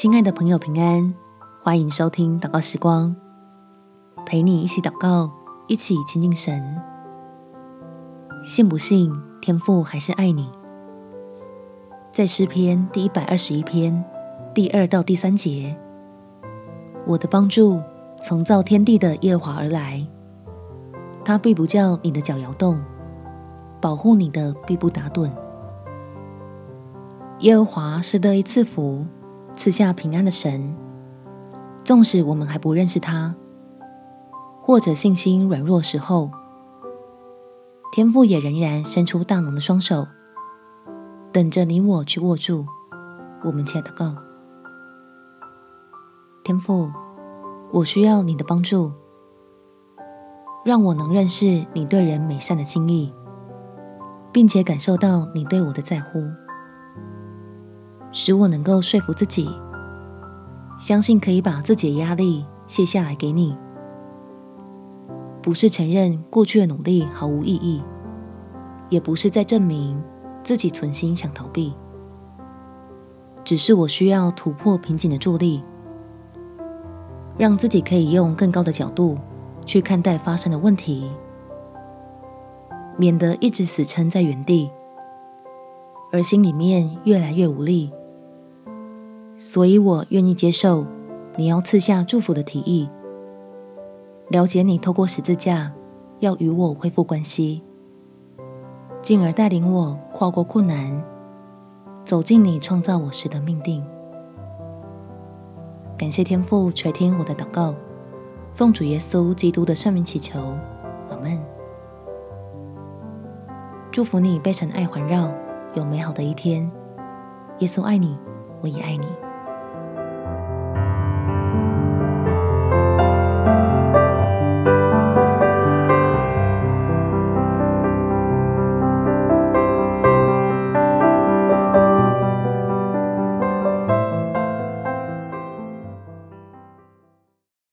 亲爱的朋友，平安！欢迎收听祷告时光，陪你一起祷告，一起亲近神。信不信天父还是爱你？在诗篇第一百二十一篇第二到第三节，我的帮助从造天地的耶和华而来，他必不叫你的脚摇动，保护你的必不打盹。耶和华是乐意赐福、赐下平安的神。纵使我们还不认识他，或者信心软弱时候，天父也仍然伸出大能的双手，等着你我去握住。我们且祷告：天父，我需要你的帮助，让我能认识你对人美善的心意，并且感受到你对我的在乎。使我能够说服自己，相信可以把自己的压力卸下来给你，不是承认过去的努力毫无意义，也不是在证明自己存心想逃避，只是我需要突破瓶颈的助力，让自己可以用更高的角度去看待发生的问题，免得一直死撑在原地，而心里面越来越无力。所以我愿意接受你要赐下祝福的提议，了解你透过十字架要与我恢复关系，进而带领我跨过困难，走进你创造我时的命定。感谢天父垂听我的祷告，奉主耶稣基督的圣名祈求，阿门。祝福你被神爱环绕，有美好的一天。耶稣爱你，我也爱你。